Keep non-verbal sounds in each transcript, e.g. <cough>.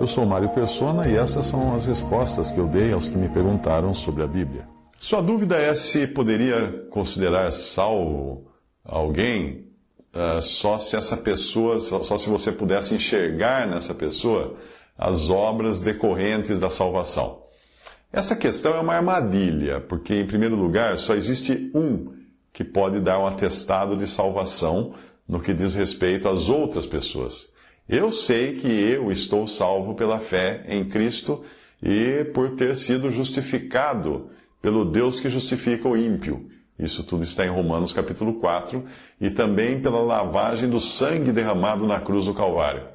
Eu sou Mário Persona e essas são as respostas que eu dei aos que me perguntaram sobre a Bíblia. Sua dúvida é se poderia considerar salvo alguém uh, só se essa pessoa, só, só se você pudesse enxergar nessa pessoa as obras decorrentes da salvação. Essa questão é uma armadilha, porque, em primeiro lugar, só existe um que pode dar um atestado de salvação no que diz respeito às outras pessoas. Eu sei que eu estou salvo pela fé em Cristo e por ter sido justificado pelo Deus que justifica o ímpio. Isso tudo está em Romanos capítulo 4 e também pela lavagem do sangue derramado na cruz do Calvário.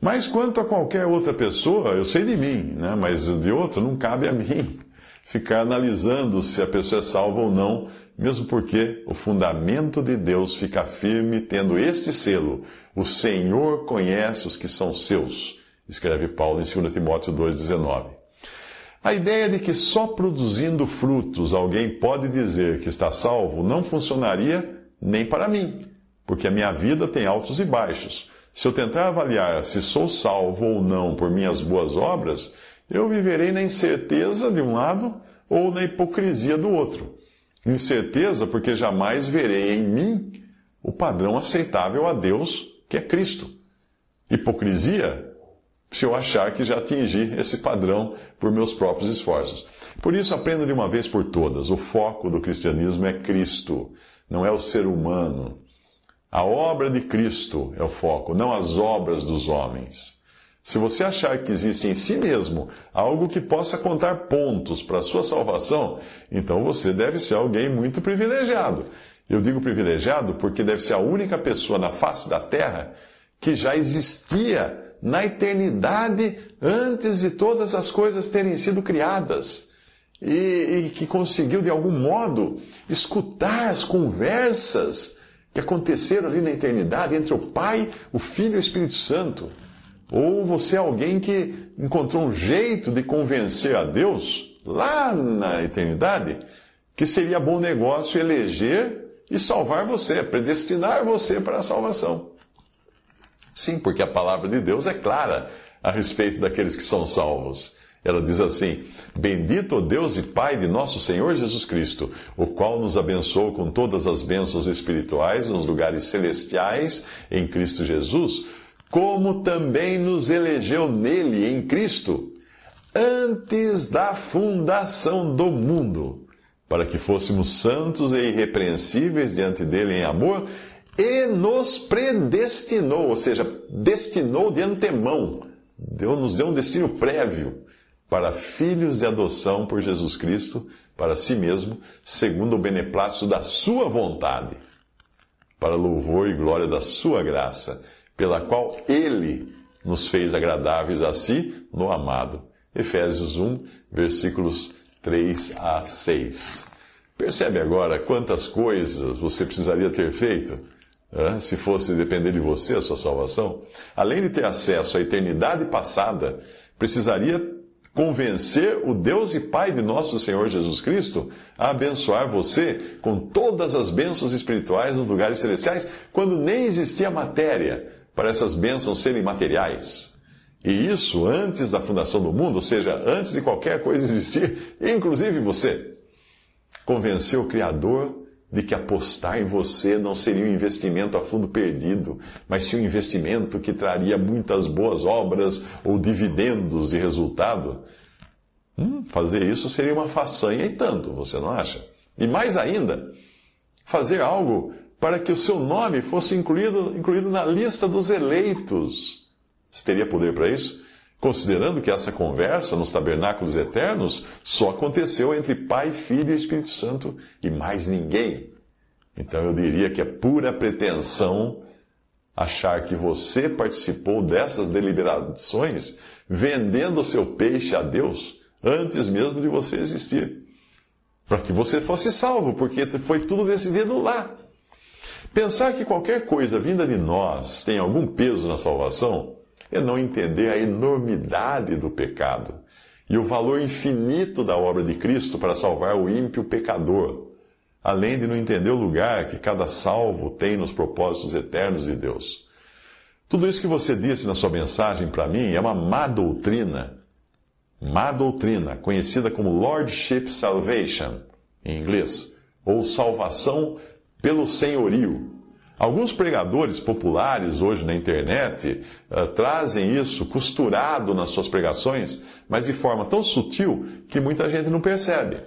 Mas quanto a qualquer outra pessoa, eu sei de mim, né? mas de outra não cabe a mim ficar analisando se a pessoa é salva ou não, mesmo porque o fundamento de Deus fica firme tendo este selo: o Senhor conhece os que são seus, escreve Paulo em 2 Timóteo 2,19. A ideia de que só produzindo frutos alguém pode dizer que está salvo não funcionaria nem para mim, porque a minha vida tem altos e baixos. Se eu tentar avaliar se sou salvo ou não por minhas boas obras, eu viverei na incerteza de um lado ou na hipocrisia do outro. Incerteza porque jamais verei em mim o padrão aceitável a Deus, que é Cristo. Hipocrisia se eu achar que já atingi esse padrão por meus próprios esforços. Por isso, aprenda de uma vez por todas: o foco do cristianismo é Cristo, não é o ser humano. A obra de Cristo é o foco, não as obras dos homens. Se você achar que existe em si mesmo algo que possa contar pontos para a sua salvação, então você deve ser alguém muito privilegiado. Eu digo privilegiado porque deve ser a única pessoa na face da terra que já existia na eternidade antes de todas as coisas terem sido criadas. E, e que conseguiu, de algum modo, escutar as conversas que aconteceram ali na eternidade entre o Pai, o Filho e o Espírito Santo. Ou você é alguém que encontrou um jeito de convencer a Deus, lá na eternidade, que seria bom negócio eleger e salvar você, predestinar você para a salvação. Sim, porque a palavra de Deus é clara a respeito daqueles que são salvos. Ela diz assim: Bendito o Deus e Pai de nosso Senhor Jesus Cristo, o qual nos abençoou com todas as bênçãos espirituais nos lugares celestiais em Cristo Jesus como também nos elegeu nele, em Cristo, antes da fundação do mundo, para que fôssemos santos e irrepreensíveis diante dele em amor, e nos predestinou, ou seja, destinou de antemão, Deus nos deu um destino prévio para filhos de adoção por Jesus Cristo, para si mesmo, segundo o beneplácito da sua vontade, para louvor e glória da sua graça pela qual ele nos fez agradáveis a si no amado. Efésios 1, versículos 3 a 6. Percebe agora quantas coisas você precisaria ter feito se fosse depender de você a sua salvação? Além de ter acesso à eternidade passada, precisaria convencer o Deus e Pai de nosso Senhor Jesus Cristo a abençoar você com todas as bênçãos espirituais nos lugares celestiais, quando nem existia matéria para essas bênçãos serem materiais. E isso antes da fundação do mundo, ou seja, antes de qualquer coisa existir, inclusive você. Convenceu o Criador de que apostar em você não seria um investimento a fundo perdido, mas sim um investimento que traria muitas boas obras ou dividendos de resultado. Hum, fazer isso seria uma façanha e tanto, você não acha? E mais ainda, fazer algo para que o seu nome fosse incluído, incluído na lista dos eleitos. Você teria poder para isso? Considerando que essa conversa nos tabernáculos eternos só aconteceu entre Pai, Filho e Espírito Santo e mais ninguém. Então eu diria que é pura pretensão achar que você participou dessas deliberações vendendo o seu peixe a Deus antes mesmo de você existir. Para que você fosse salvo, porque foi tudo decidido lá. Pensar que qualquer coisa vinda de nós tem algum peso na salvação é não entender a enormidade do pecado e o valor infinito da obra de Cristo para salvar o ímpio pecador, além de não entender o lugar que cada salvo tem nos propósitos eternos de Deus. Tudo isso que você disse na sua mensagem para mim é uma má doutrina. Má doutrina, conhecida como Lordship Salvation, em inglês, ou salvação pelo senhorio. Alguns pregadores populares hoje na internet uh, trazem isso costurado nas suas pregações, mas de forma tão sutil que muita gente não percebe.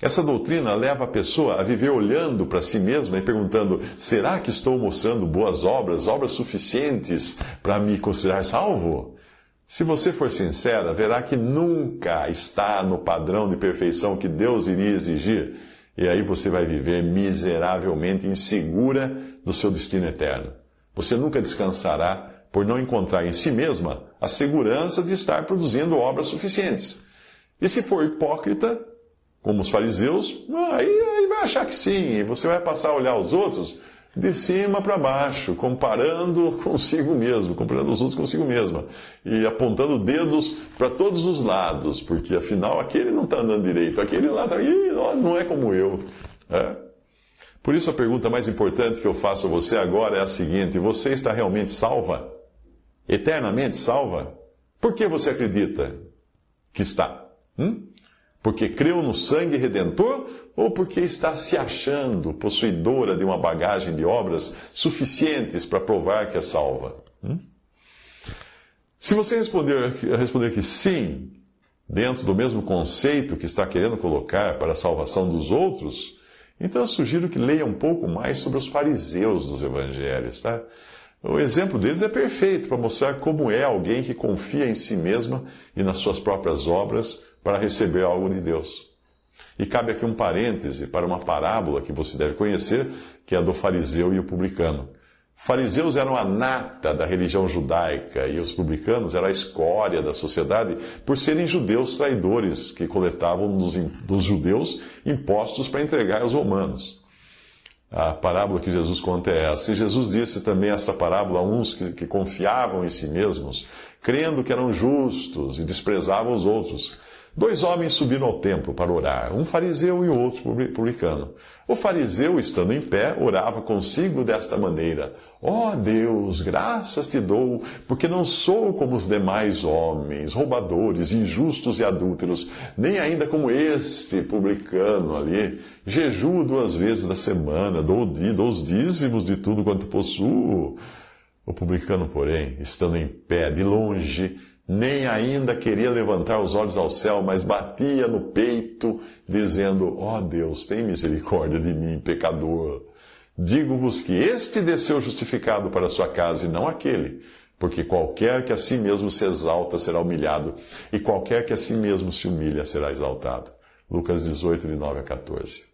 Essa doutrina leva a pessoa a viver olhando para si mesma e perguntando: será que estou mostrando boas obras, obras suficientes para me considerar salvo? Se você for sincera, verá que nunca está no padrão de perfeição que Deus iria exigir, e aí você vai viver miseravelmente insegura do seu destino eterno. Você nunca descansará por não encontrar em si mesma a segurança de estar produzindo obras suficientes. E se for hipócrita, como os fariseus, aí, aí vai achar que sim, e você vai passar a olhar os outros de cima para baixo, comparando <laughs> consigo mesmo, comparando os outros consigo mesma, e apontando dedos para todos os lados, porque afinal aquele não está andando direito, aquele lá tá, não é como eu. É? Por isso a pergunta mais importante que eu faço a você agora é a seguinte: você está realmente salva? Eternamente salva? Por que você acredita que está? Hum? Porque creu no sangue redentor ou porque está se achando possuidora de uma bagagem de obras suficientes para provar que é salva? Hum? Se você responder, responder que sim, dentro do mesmo conceito que está querendo colocar para a salvação dos outros, então eu sugiro que leia um pouco mais sobre os fariseus dos evangelhos, tá? O exemplo deles é perfeito para mostrar como é alguém que confia em si mesma e nas suas próprias obras para receber algo de Deus. E cabe aqui um parêntese para uma parábola que você deve conhecer, que é a do fariseu e o publicano. Fariseus eram a nata da religião judaica e os publicanos eram a escória da sociedade por serem judeus traidores que coletavam dos, dos judeus impostos para entregar aos romanos. A parábola que Jesus conta é essa. E Jesus disse também essa parábola a uns que, que confiavam em si mesmos, crendo que eram justos e desprezavam os outros. Dois homens subiram ao templo para orar, um fariseu e o outro publicano. O fariseu, estando em pé, orava consigo desta maneira: Ó oh Deus, graças te dou, porque não sou como os demais homens, roubadores, injustos e adúlteros, nem ainda como este publicano ali. Jejuo duas vezes da semana, dou, dou os dízimos de tudo quanto possuo. O publicano, porém, estando em pé, de longe, nem ainda queria levantar os olhos ao céu, mas batia no peito, dizendo: Ó oh Deus, tem misericórdia de mim, pecador. Digo-vos que este desceu justificado para a sua casa e não aquele. Porque qualquer que a si mesmo se exalta será humilhado, e qualquer que a si mesmo se humilha será exaltado. Lucas 18, de 9 a 14.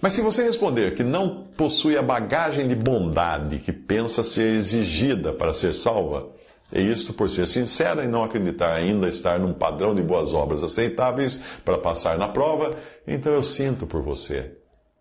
Mas se você responder que não possui a bagagem de bondade que pensa ser exigida para ser salva, e isto por ser sincera e não acreditar ainda estar num padrão de boas obras aceitáveis para passar na prova, então eu sinto por você,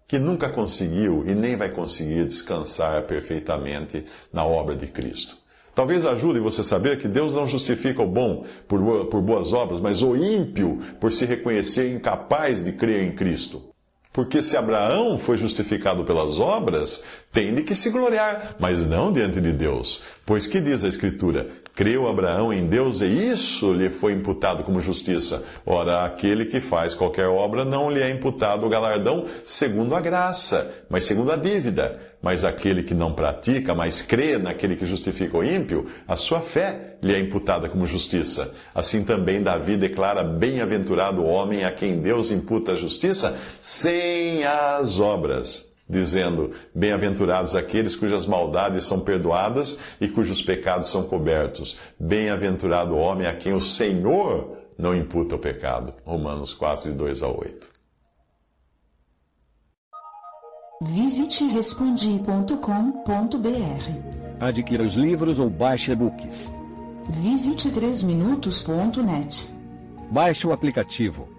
que nunca conseguiu e nem vai conseguir descansar perfeitamente na obra de Cristo. Talvez ajude você a saber que Deus não justifica o bom por, por boas obras, mas o ímpio por se reconhecer incapaz de crer em Cristo. Porque se Abraão foi justificado pelas obras, tem de que se gloriar, mas não diante de Deus. Pois que diz a Escritura? Creu Abraão em Deus e isso lhe foi imputado como justiça. Ora, aquele que faz qualquer obra não lhe é imputado o galardão segundo a graça, mas segundo a dívida. Mas aquele que não pratica, mas crê naquele que justifica o ímpio, a sua fé lhe é imputada como justiça. Assim também Davi declara bem-aventurado o homem a quem Deus imputa a justiça sem as obras dizendo: Bem-aventurados aqueles cujas maldades são perdoadas e cujos pecados são cobertos. Bem-aventurado o homem a quem o Senhor não imputa o pecado. Romanos 4, de 2 a 8. Visite respondi.com.br. Adquira os livros ou baixe e-books. Visite 3minutos.net. Baixe o aplicativo